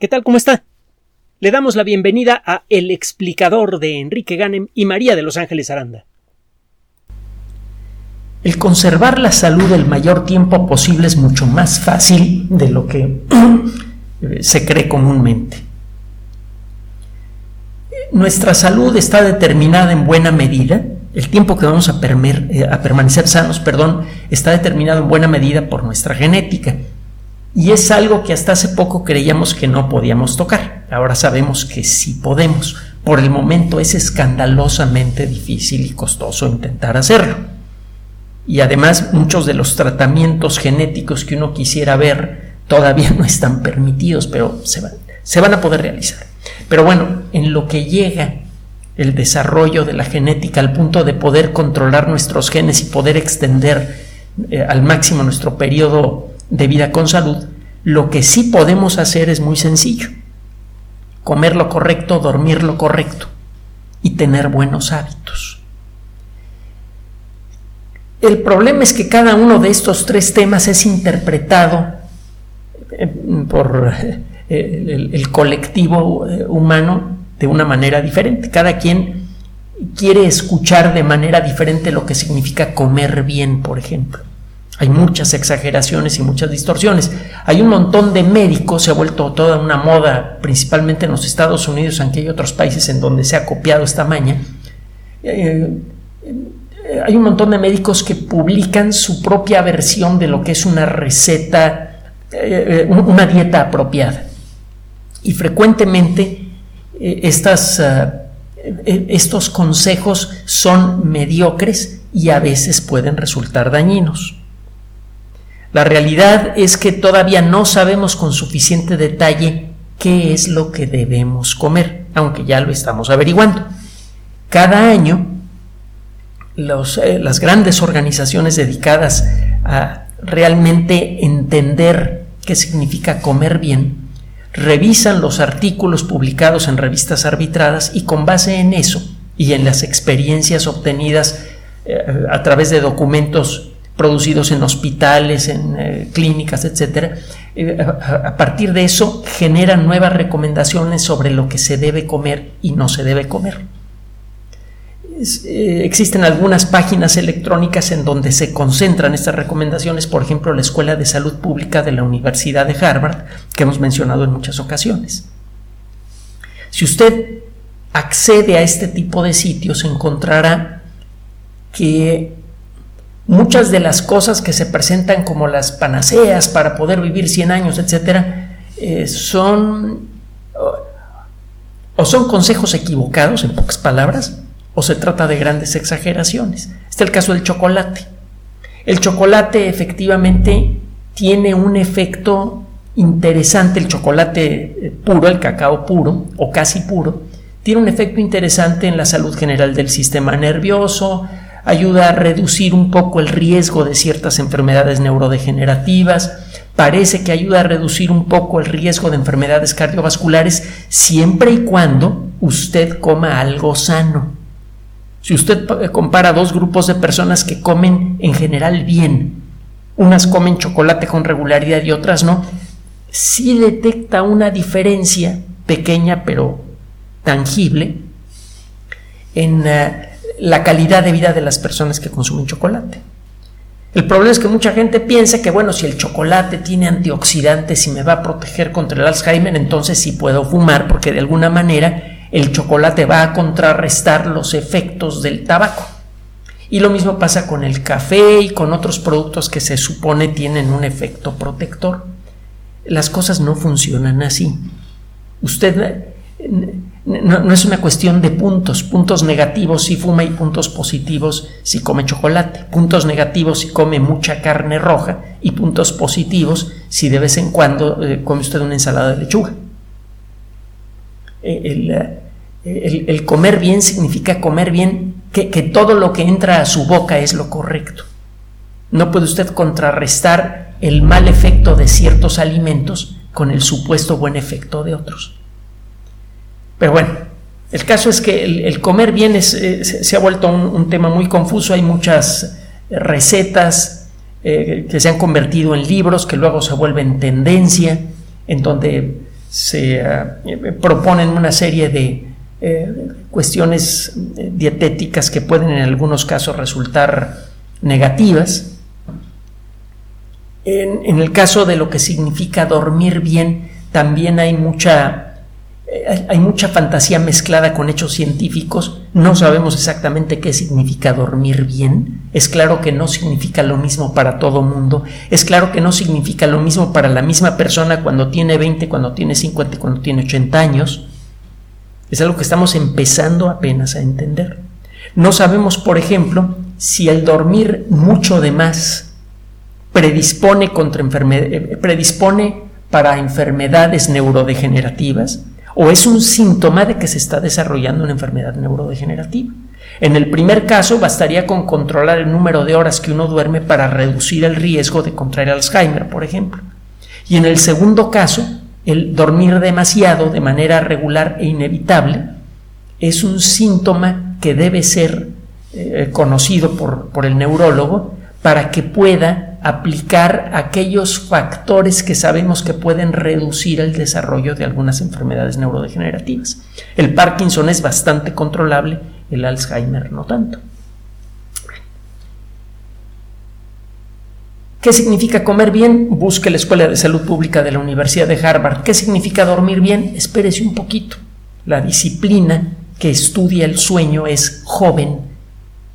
¿Qué tal? ¿Cómo está? Le damos la bienvenida a El explicador de Enrique Ganem y María de Los Ángeles Aranda. El conservar la salud el mayor tiempo posible es mucho más fácil de lo que se cree comúnmente. Nuestra salud está determinada en buena medida, el tiempo que vamos a, eh, a permanecer sanos, perdón, está determinado en buena medida por nuestra genética. Y es algo que hasta hace poco creíamos que no podíamos tocar. Ahora sabemos que sí podemos. Por el momento es escandalosamente difícil y costoso intentar hacerlo. Y además muchos de los tratamientos genéticos que uno quisiera ver todavía no están permitidos, pero se van, a poder realizar. Pero bueno, en lo que llega el desarrollo de la genética al punto de poder controlar nuestros genes y poder extender eh, al máximo nuestro periodo de vida con salud, lo que sí podemos hacer es muy sencillo. Comer lo correcto, dormir lo correcto y tener buenos hábitos. El problema es que cada uno de estos tres temas es interpretado eh, por eh, el, colectivo eh, humano de una manera diferente. Cada quien quiere escuchar de manera diferente lo que significa comer bien, por ejemplo. Hay muchas exageraciones y muchas distorsiones. Hay un montón de médicos, se ha vuelto toda una moda, principalmente en los Estados Unidos, aunque hay otros países en donde se ha copiado esta maña. Eh, eh, hay un montón de médicos que publican su propia versión de lo que es una receta, eh, una dieta apropiada. Y frecuentemente estas, estos consejos son mediocres y a veces pueden resultar dañinos. La realidad es que todavía no sabemos con suficiente detalle qué es lo que debemos comer, aunque ya lo estamos averiguando. Cada año, eh, las grandes organizaciones dedicadas a realmente entender qué significa comer bien, revisan los artículos publicados en revistas arbitradas y con base en eso y en las experiencias obtenidas eh, a través de documentos producidos en hospitales, en eh, clínicas, etc. Eh, a, partir de eso generan nuevas recomendaciones sobre lo que se debe comer y no se debe comer. Eh, existen algunas páginas electrónicas en donde se concentran estas recomendaciones, por ejemplo, la Escuela de Salud Pública de la Universidad de Harvard, que hemos mencionado en muchas ocasiones. Si usted accede a este tipo de sitios, encontrará que muchas de las cosas que se presentan como las panaceas para poder vivir 100 años, etcétera, eh, son o son consejos equivocados, en pocas palabras, o se trata de grandes exageraciones. Este es el caso del chocolate. El chocolate efectivamente tiene un efecto interesante, el chocolate eh, puro, el cacao puro o casi puro, tiene un efecto interesante en la salud general del sistema nervioso, ayuda a reducir un poco el riesgo de ciertas enfermedades neurodegenerativas, parece que ayuda a reducir un poco el riesgo de enfermedades cardiovasculares siempre y cuando usted coma algo sano. Si usted compara dos grupos de personas que comen en general bien, unas comen chocolate con regularidad y otras no, sí detecta una diferencia pequeña pero tangible en uh, la calidad de vida de las personas que consumen chocolate. El problema es que mucha gente piensa que, bueno, si el chocolate tiene antioxidantes y me va a proteger contra el Alzheimer, entonces sí puedo fumar, porque de alguna manera el chocolate va a contrarrestar los efectos del tabaco. Y lo mismo pasa con el café y con otros productos que se supone tienen un efecto protector. Las cosas no funcionan así. Usted no, es una cuestión de puntos, puntos negativos si fuma y puntos positivos si come chocolate, puntos negativos si come mucha carne roja y puntos positivos si de vez en cuando eh, come usted una ensalada de lechuga. Eh, eh, el, comer bien significa comer bien, que, que todo lo que entra a su boca es lo correcto. No puede usted contrarrestar el mal efecto de ciertos alimentos con el supuesto buen efecto de otros. Pero bueno, el caso es que el, comer bien se, ha vuelto un, tema muy confuso, hay muchas recetas eh, que se han convertido en libros, que luego se vuelven tendencia, en donde se proponen una serie de cuestiones dietéticas que pueden en algunos casos resultar negativas. En, el caso de lo que significa dormir bien, también hay mucha, eh, hay mucha fantasía mezclada con hechos científicos. No sabemos exactamente qué significa dormir bien. Es claro que no significa lo mismo para todo mundo. Es claro que no significa lo mismo para la misma persona cuando tiene 20, cuando tiene 50 y cuando tiene 80 años. Es algo que estamos empezando apenas a entender. No sabemos, por ejemplo, si el dormir mucho de más predispone, contra eh, predispone para enfermedades neurodegenerativas o es un síntoma de que se está desarrollando una enfermedad neurodegenerativa. En el primer caso bastaría con controlar el número de horas que uno duerme para reducir el riesgo de contraer Alzheimer, por ejemplo. Y en el segundo caso, el dormir demasiado de manera regular e inevitable es un síntoma que debe ser eh, conocido por, por el neurólogo para que pueda aplicar aquellos factores que sabemos que pueden reducir el desarrollo de algunas enfermedades neurodegenerativas. El Parkinson es bastante controlable, el Alzheimer no tanto. ¿Qué significa comer bien? Busque la Escuela de Salud Pública de la Universidad de Harvard. ¿Qué significa dormir bien? Espérese un poquito. La disciplina que estudia el sueño es joven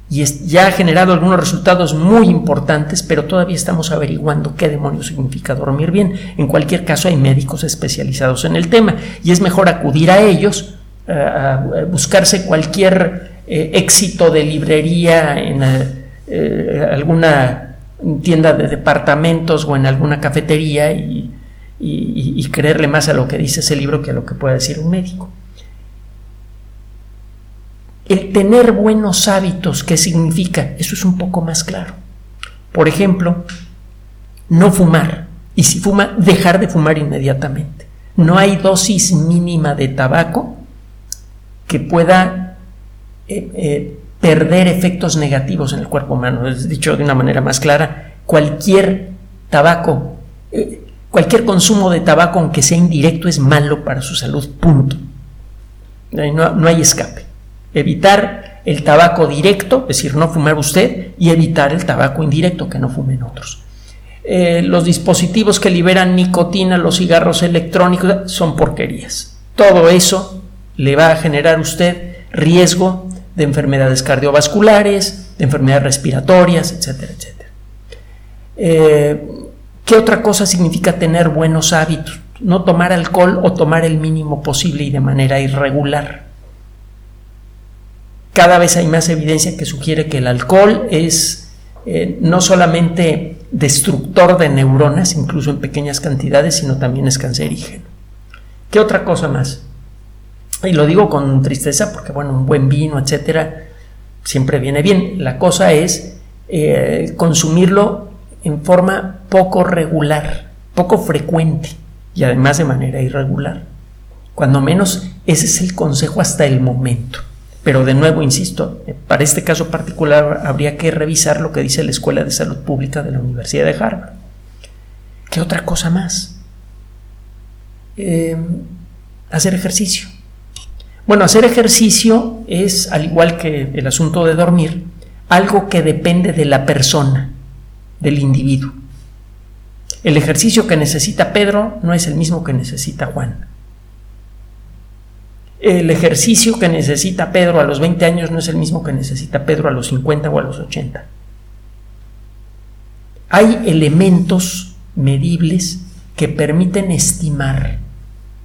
y ya ha generado algunos resultados muy importantes, pero todavía estamos averiguando qué demonios significa dormir bien. En cualquier caso, hay médicos especializados en el tema y es mejor acudir a ellos, a buscarse cualquier eh, éxito de librería en eh, alguna tienda de departamentos o en alguna cafetería y creerle más a lo que dice ese libro que a lo que pueda decir un médico el tener buenos hábitos, ¿qué significa? Eso es un poco más claro. Por ejemplo, no fumar. Y si fuma, dejar de fumar inmediatamente. No hay dosis mínima de tabaco que pueda eh, eh, perder efectos negativos en el cuerpo humano. Es dicho de una manera más clara, cualquier tabaco, eh, cualquier consumo de tabaco, aunque sea indirecto, es malo para su salud. Punto. no hay escape evitar el tabaco directo, es decir, no fumar usted, y evitar el tabaco indirecto, que no fumen otros. Eh, los dispositivos que liberan nicotina, los cigarros electrónicos, son porquerías. Todo eso le va a generar a usted riesgo de enfermedades cardiovasculares, de enfermedades respiratorias, etcétera, etcétera. Eh, ¿Qué otra cosa significa tener buenos hábitos? No tomar alcohol o tomar el mínimo posible y de manera irregular cada vez hay más evidencia que sugiere que el alcohol es eh, no solamente destructor de neuronas, incluso en pequeñas cantidades, sino también es cancerígeno. ¿Qué otra cosa más? Y lo digo con tristeza porque, bueno, un buen vino, etcétera, siempre viene bien. La cosa es eh, consumirlo en forma poco regular, poco frecuente y además de manera irregular. Cuando menos ese es el consejo hasta el momento. Pero de nuevo, insisto, para este caso particular habría que revisar lo que dice la Escuela de Salud Pública de la Universidad de Harvard. ¿Qué otra cosa más? Em, hacer ejercicio. Bueno, hacer ejercicio es, al igual que el asunto de dormir, algo que depende de la persona, del individuo. El ejercicio que necesita Pedro no es el mismo que necesita Juan el ejercicio que necesita Pedro a los 20 años no es el mismo que necesita Pedro a los 50 o a los 80. Hay elementos medibles que permiten estimar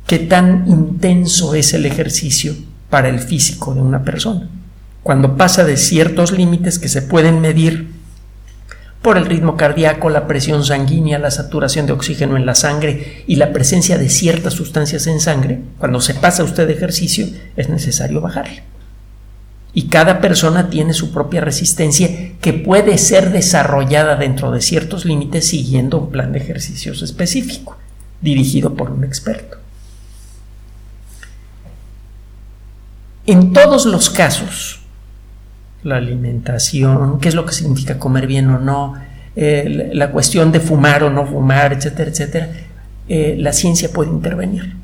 qué tan intenso es el ejercicio para el físico de una persona. Cuando pasa de ciertos límites que se pueden medir por el ritmo cardíaco, la presión sanguínea, la saturación de oxígeno en la sangre y la presencia de ciertas sustancias en sangre, cuando se pasa usted ejercicio es necesario bajarle. Y cada persona tiene su propia resistencia que puede ser desarrollada dentro de ciertos límites siguiendo un plan de ejercicios específico, dirigido por un experto. En todos los casos, la alimentación, qué es lo que significa comer bien o no, eh, la cuestión de fumar o no fumar, etcétera, etcétera, eh, la ciencia puede intervenir.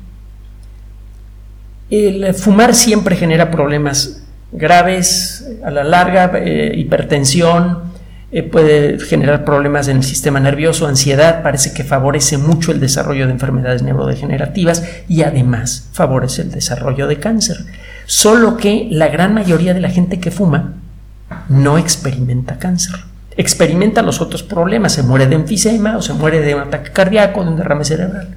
El fumar siempre genera problemas graves, a la larga, eh, hipertensión, puede generar problemas en el sistema nervioso, ansiedad, parece que favorece mucho el desarrollo de enfermedades neurodegenerativas y además favorece el desarrollo de cáncer. Solo que la gran mayoría de la gente que fuma no experimenta cáncer. Experimenta los otros problemas, se muere de enfisema o se muere de un ataque cardíaco, de un derrame cerebral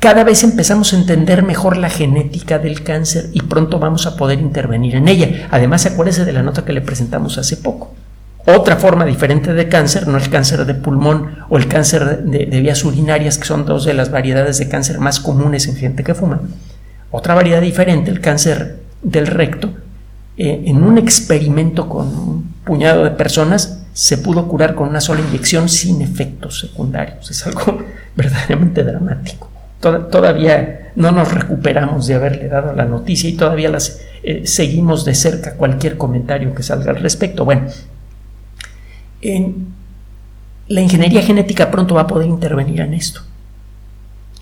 cada vez empezamos a entender mejor la genética del cáncer y pronto vamos a poder intervenir en ella. Además, acuérdese de la nota que le presentamos hace poco. Otra forma diferente de cáncer, no el cáncer de pulmón o el cáncer de, vías urinarias, que son dos de las variedades de cáncer más comunes en gente que fuma. Otra variedad diferente, el cáncer del recto, eh, en un experimento con un puñado de personas, se pudo curar con una sola inyección sin efectos secundarios. Es algo verdaderamente dramático todavía no nos recuperamos de haberle dado la noticia y todavía las, eh, seguimos de cerca cualquier comentario que salga al respecto. Bueno, la ingeniería genética pronto va a poder intervenir en esto.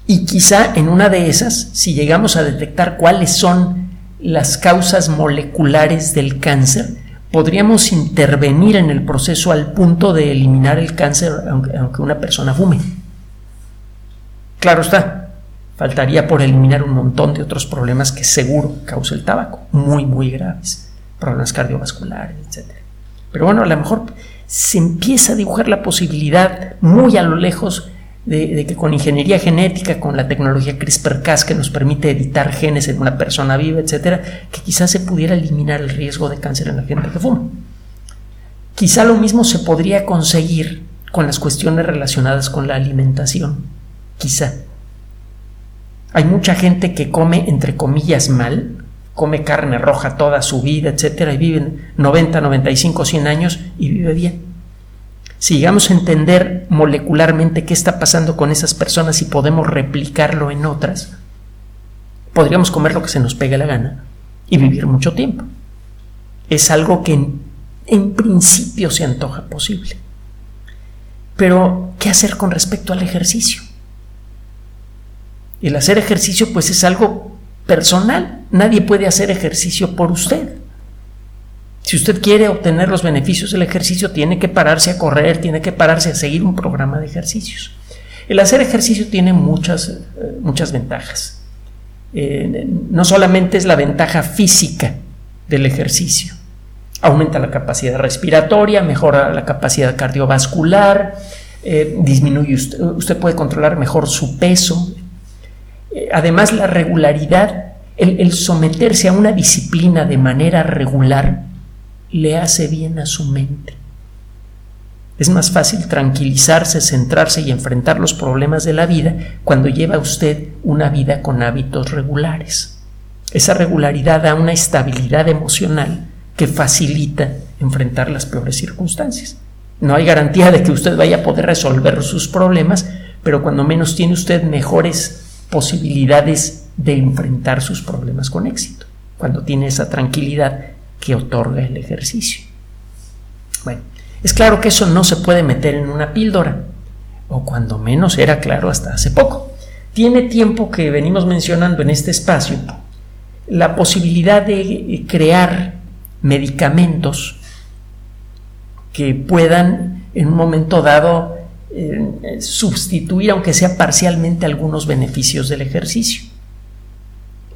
Y quizá en una de esas, si llegamos a detectar cuáles son las causas moleculares del cáncer, podríamos intervenir en el proceso al punto de eliminar el cáncer aunque una persona fume. Claro está, Faltaría por eliminar un montón de otros problemas que seguro causa el tabaco, muy, muy graves, problemas cardiovasculares, etc. Pero bueno, a lo mejor se empieza a dibujar la posibilidad muy a lo lejos de, que con ingeniería genética, con la tecnología CRISPR-Cas que nos permite editar genes en una persona viva, etcétera, que quizás se pudiera eliminar el riesgo de cáncer en la gente que fuma. Quizá lo mismo se podría conseguir con las cuestiones relacionadas con la alimentación. Quizá. Hay mucha gente que come, entre comillas, mal, come carne roja toda su vida, etcétera, y viven 90, 95, 100 años y vive bien. Si llegamos a entender molecularmente qué está pasando con esas personas y podemos replicarlo en otras, podríamos comer lo que se nos pegue la gana y vivir mucho tiempo. Es algo que en, en principio se antoja posible. Pero, ¿qué hacer con respecto al ejercicio? El hacer ejercicio pues es algo personal. Nadie puede hacer ejercicio por usted. Si usted quiere obtener los beneficios del ejercicio, tiene que pararse a correr, tiene que pararse a seguir un programa de ejercicios. El hacer ejercicio tiene muchas, eh, muchas ventajas. Eh, no solamente es la ventaja física del ejercicio, aumenta la capacidad respiratoria, mejora la capacidad cardiovascular, eh, disminuye usted, puede controlar mejor su peso, además la regularidad, el, someterse a una disciplina de manera regular, le hace bien a su mente. Es más fácil tranquilizarse, centrarse y enfrentar los problemas de la vida cuando lleva usted una vida con hábitos regulares. Esa regularidad da una estabilidad emocional que facilita enfrentar las peores circunstancias. No hay garantía de que usted vaya a poder resolver sus problemas, pero cuando menos tiene usted mejores posibilidades de enfrentar sus problemas con éxito, cuando tiene esa tranquilidad que otorga el ejercicio. Bueno, es claro que eso no se puede meter en una píldora, o cuando menos era claro hasta hace poco. Tiene tiempo que venimos mencionando en este espacio la posibilidad de crear medicamentos que puedan en un momento dado eh, sustituir, aunque sea parcialmente, algunos beneficios del ejercicio.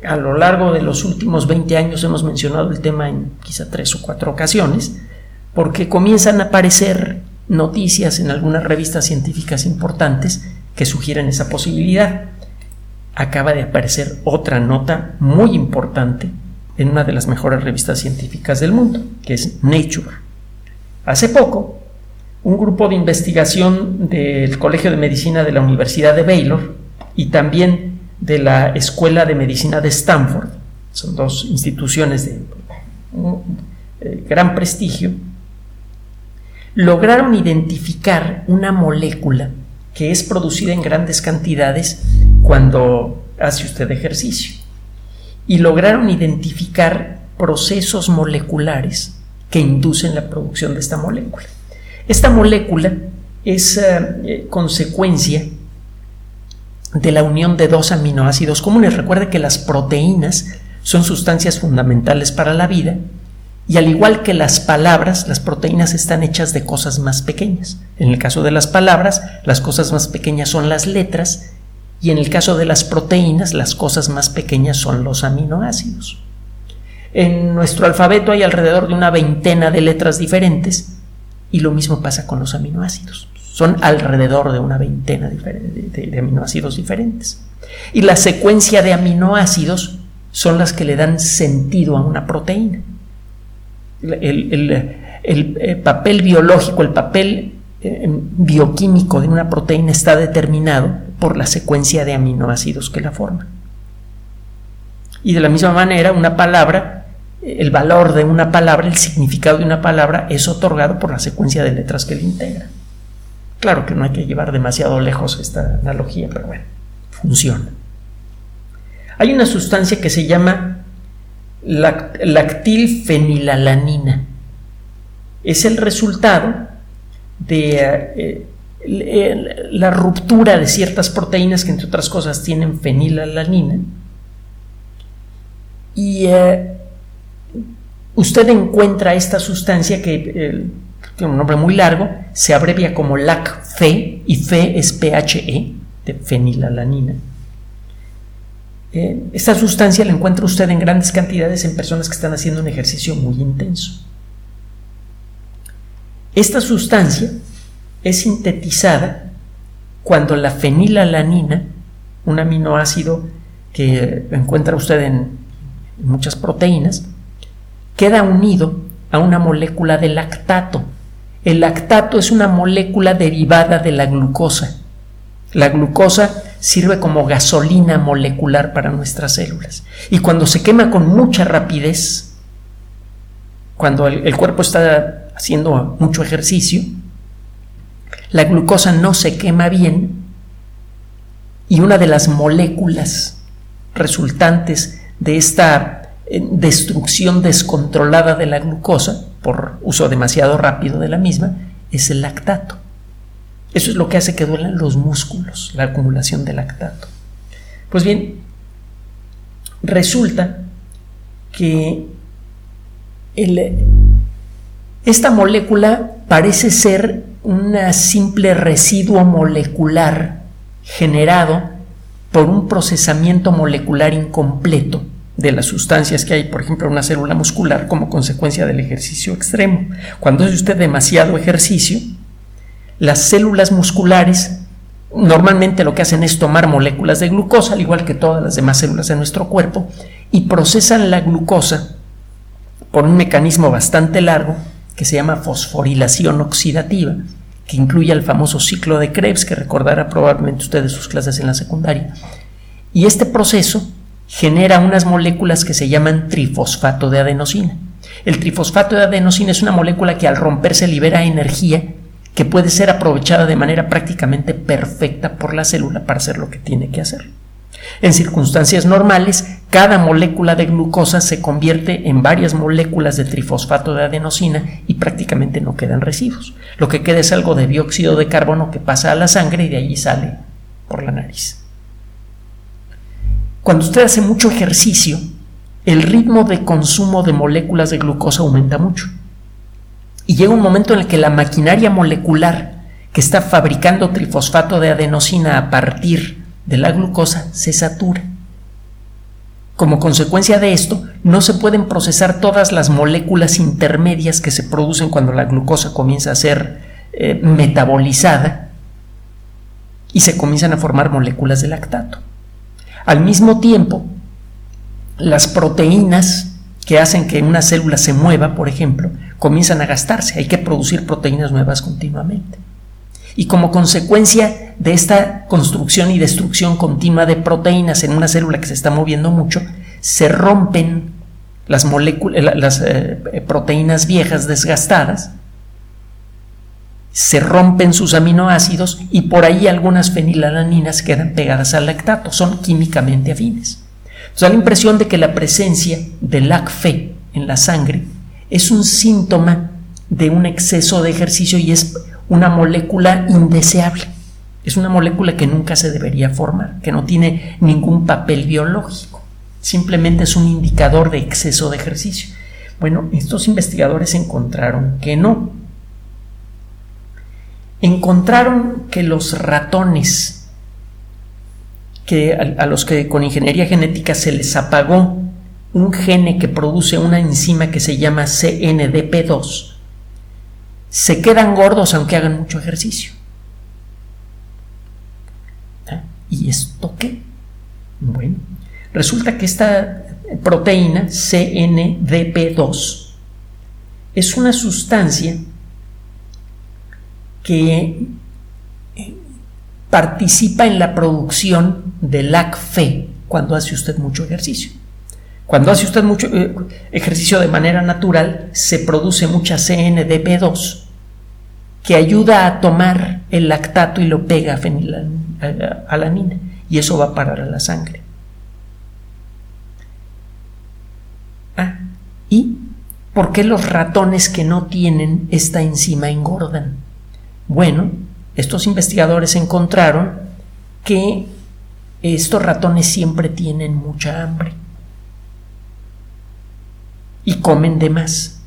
A lo largo de los últimos 20 años hemos mencionado el tema en quizá tres o cuatro ocasiones, porque comienzan a aparecer noticias en algunas revistas científicas importantes que sugieren esa posibilidad. Acaba de aparecer otra nota muy importante en una de las mejores revistas científicas del mundo, que es Nature. Hace poco, un grupo de investigación del Colegio de Medicina de la Universidad de Baylor y también de la Escuela de Medicina de Stanford, son dos instituciones de eh, gran prestigio, lograron identificar una molécula que es producida en grandes cantidades cuando hace usted ejercicio. Y lograron identificar procesos moleculares que inducen la producción de esta molécula. Esta molécula es eh, consecuencia de la unión de dos aminoácidos comunes. Recuerde que las proteínas son sustancias fundamentales para la vida y al igual que las palabras, las proteínas están hechas de cosas más pequeñas. En el caso de las palabras, las cosas más pequeñas son las letras y en el caso de las proteínas, las cosas más pequeñas son los aminoácidos. En nuestro alfabeto hay alrededor de una veintena de letras diferentes y lo mismo pasa con los aminoácidos. Son alrededor de una veintena de, aminoácidos diferentes. Y la secuencia de aminoácidos son las que le dan sentido a una proteína. El, eh, papel biológico, el papel eh, bioquímico de una proteína está determinado por la secuencia de aminoácidos que la forman. Y de la misma manera, una palabra, el valor de una palabra, el significado de una palabra es otorgado por la secuencia de letras que la integran. Claro que no hay que llevar demasiado lejos esta analogía, pero bueno, funciona. Hay una sustancia que se llama lactilfenilalanina. Es el resultado de eh, la ruptura de ciertas proteínas que entre otras cosas tienen fenilalanina. Y eh, usted encuentra esta sustancia que eh, un nombre muy largo, se abrevia como LAC-FE y FE es PHE, de fenilalanina. Eh, esta sustancia la encuentra usted en grandes cantidades en personas que están haciendo un ejercicio muy intenso. Esta sustancia es sintetizada cuando la fenilalanina, un aminoácido que encuentra usted en muchas proteínas, queda unido a una molécula de lactato. El lactato es una molécula derivada de la glucosa. La glucosa sirve como gasolina molecular para nuestras células. Y cuando se quema con mucha rapidez, cuando el, cuerpo está haciendo mucho ejercicio, la glucosa no se quema bien y una de las moléculas resultantes de esta destrucción descontrolada de la glucosa por uso demasiado rápido de la misma es el lactato. Eso es lo que hace que duelan los músculos, la acumulación de lactato. Pues bien, resulta que esta molécula parece ser un simple residuo molecular generado por un procesamiento molecular incompleto de las sustancias que hay, por ejemplo, en una célula muscular como consecuencia del ejercicio extremo. Cuando hace usted demasiado ejercicio, las células musculares normalmente lo que hacen es tomar moléculas de glucosa, al igual que todas las demás células de nuestro cuerpo, y procesan la glucosa por un mecanismo bastante largo que se llama fosforilación oxidativa, que incluye el famoso ciclo de Krebs, que recordará probablemente ustedes sus clases en la secundaria. Y este proceso genera unas moléculas que se llaman trifosfato de adenosina. El trifosfato de adenosina es una molécula que al romperse libera energía que puede ser aprovechada de manera prácticamente perfecta por la célula para hacer lo que tiene que hacer. En circunstancias normales, cada molécula de glucosa se convierte en varias moléculas de trifosfato de adenosina y prácticamente no quedan residuos. Lo que queda es algo de dióxido de carbono que pasa a la sangre y de allí sale por la nariz. Cuando usted hace mucho ejercicio, el ritmo de consumo de moléculas de glucosa aumenta mucho. Y llega un momento en el que la maquinaria molecular que está fabricando trifosfato de adenosina a partir de la glucosa se satura. Como consecuencia de esto, no se pueden procesar todas las moléculas intermedias que se producen cuando la glucosa comienza a ser eh, metabolizada y se comienzan a formar moléculas de lactato. Al mismo tiempo, las proteínas que hacen que una célula se mueva, por ejemplo, comienzan a gastarse. Hay que producir proteínas nuevas continuamente. Y como consecuencia de esta construcción y destrucción continua de proteínas en una célula que se está moviendo mucho, se rompen las, las eh, proteínas viejas desgastadas, se rompen sus aminoácidos y por ahí algunas fenilalaninas quedan pegadas al lactato, son químicamente afines. da la impresión de que la presencia de LAC-FE en la sangre es un síntoma de un exceso de ejercicio y es una molécula indeseable. Es una molécula que nunca se debería formar, que no tiene ningún papel biológico. Simplemente es un indicador de exceso de ejercicio. Bueno, estos investigadores encontraron que no. Encontraron que los ratones, que a, los que con ingeniería genética se les apagó un gene que produce una enzima que se llama CNDP2, se quedan gordos aunque hagan mucho ejercicio. ¿Ah? ¿Y esto qué? Bueno, resulta que esta proteína CNDP2 es una sustancia que eh, participa en la producción de LAC-FE cuando hace usted mucho ejercicio. Cuando hace usted mucho eh, ejercicio de manera natural, se produce mucha CNDP2 que ayuda a tomar el lactato y lo pega a fenilalanina y eso va a parar a la sangre. Ah, ¿y por qué los ratones que no tienen esta enzima engordan? Bueno, estos investigadores encontraron que estos ratones siempre tienen mucha hambre y comen de más.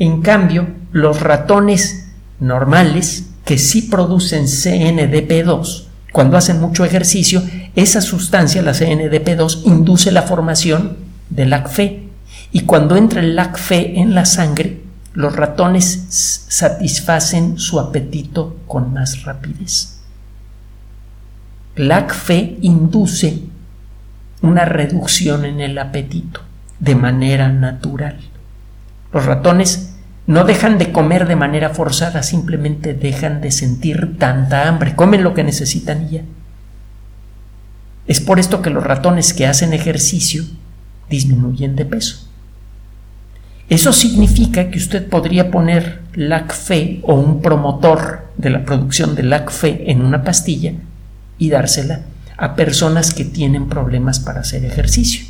En cambio, los ratones normales que sí producen CNDP2, cuando hacen mucho ejercicio, esa sustancia, la CNDP2, induce la formación de LACFE. Y cuando entra el LACFE en la sangre, los ratones satisfacen su apetito con más rapidez. LACFE induce una reducción en el apetito de manera natural. Los ratones no dejan de comer de manera forzada, simplemente dejan de sentir tanta hambre, comen lo que necesitan y ya. Es por esto que los ratones que hacen ejercicio disminuyen de peso. Eso significa que usted podría poner LACFE o un promotor de la producción de LACFE en una pastilla y dársela a personas que tienen problemas para hacer ejercicio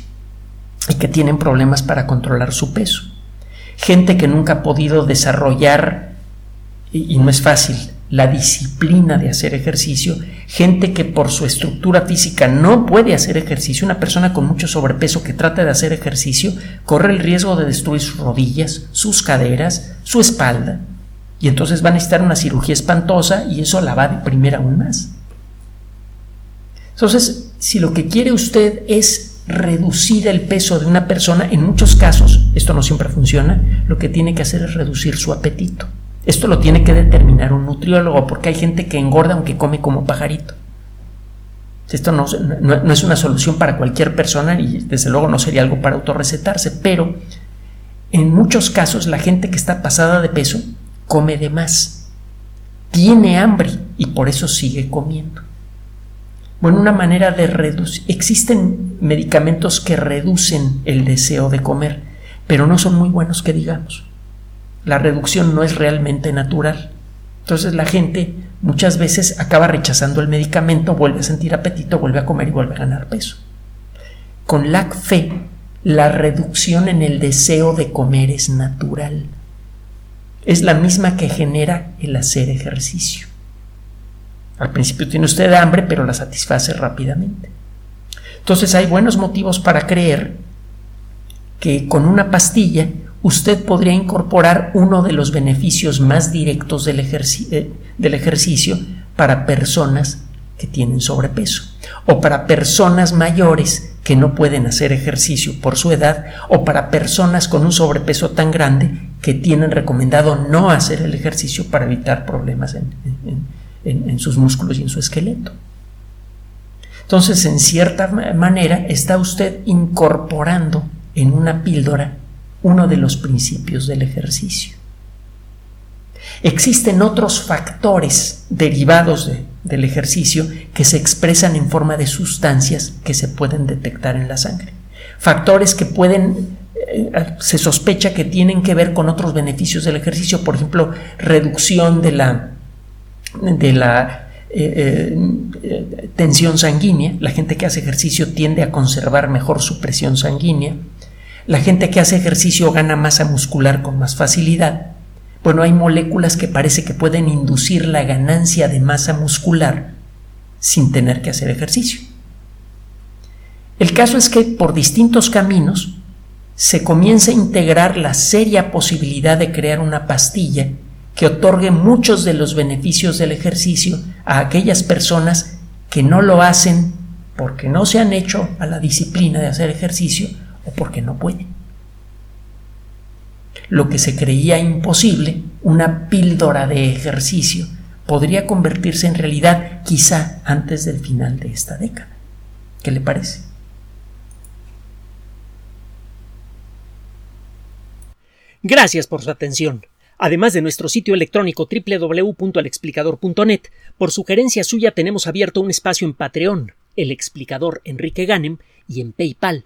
y que tienen problemas para controlar su peso. Gente que nunca ha podido desarrollar, y, no es fácil, la disciplina de hacer ejercicio, gente que por su estructura física no puede hacer ejercicio, una persona con mucho sobrepeso que trata de hacer ejercicio, corre el riesgo de destruir sus rodillas, sus caderas, su espalda, y entonces va a necesitar una cirugía espantosa y eso la va a deprimir aún más. Entonces, si lo que quiere usted es reducir el peso de una persona, en muchos casos, esto no siempre funciona, lo que tiene que hacer es reducir su apetito. Esto lo tiene que determinar un nutriólogo, porque hay gente que engorda aunque come como pajarito. Esto no, no, es una solución para cualquier persona y desde luego no sería algo para autorrecetarse, pero en muchos casos la gente que está pasada de peso come de más, tiene hambre y por eso sigue comiendo. Bueno, una manera de reducir. Existen medicamentos que reducen el deseo de comer, pero no son muy buenos que digamos. La reducción no es realmente natural. Entonces la gente muchas veces acaba rechazando el medicamento, vuelve a sentir apetito, vuelve a comer y vuelve a ganar peso. Con LAC-FE, la reducción en el deseo de comer es natural. Es la misma que genera el hacer ejercicio. Al principio tiene usted hambre, pero la satisface rápidamente. Entonces hay buenos motivos para creer que con una pastilla usted podría incorporar uno de los beneficios más directos del, eh, del ejercicio para personas que tienen sobrepeso o para personas mayores que no pueden hacer ejercicio por su edad o para personas con un sobrepeso tan grande que tienen recomendado no hacer el ejercicio para evitar problemas en, en, sus músculos y en su esqueleto. Entonces, en cierta manera, está usted incorporando en una píldora uno de los principios del ejercicio. Existen otros factores derivados del ejercicio que se expresan en forma de sustancias que se pueden detectar en la sangre. Factores que pueden, eh, se sospecha que tienen que ver con otros beneficios del ejercicio, por ejemplo, reducción de la de la eh, eh, tensión sanguínea. La gente que hace ejercicio tiende a conservar mejor su presión sanguínea. La gente que hace ejercicio gana masa muscular con más facilidad. Bueno, hay moléculas que parece que pueden inducir la ganancia de masa muscular sin tener que hacer ejercicio. El caso es que por distintos caminos se comienza a integrar la seria posibilidad de crear una pastilla que otorgue muchos de los beneficios del ejercicio a aquellas personas que no lo hacen porque no se han hecho a la disciplina de hacer ejercicio o porque no pueden. Lo que se creía imposible, una píldora de ejercicio, podría convertirse en realidad quizá antes del final de esta década. ¿Qué le parece? Gracias por su atención. Además de nuestro sitio electrónico www.alexplicador.net, por sugerencia suya tenemos abierto un espacio en Patreon, el explicador Enrique Ganem, y en PayPal,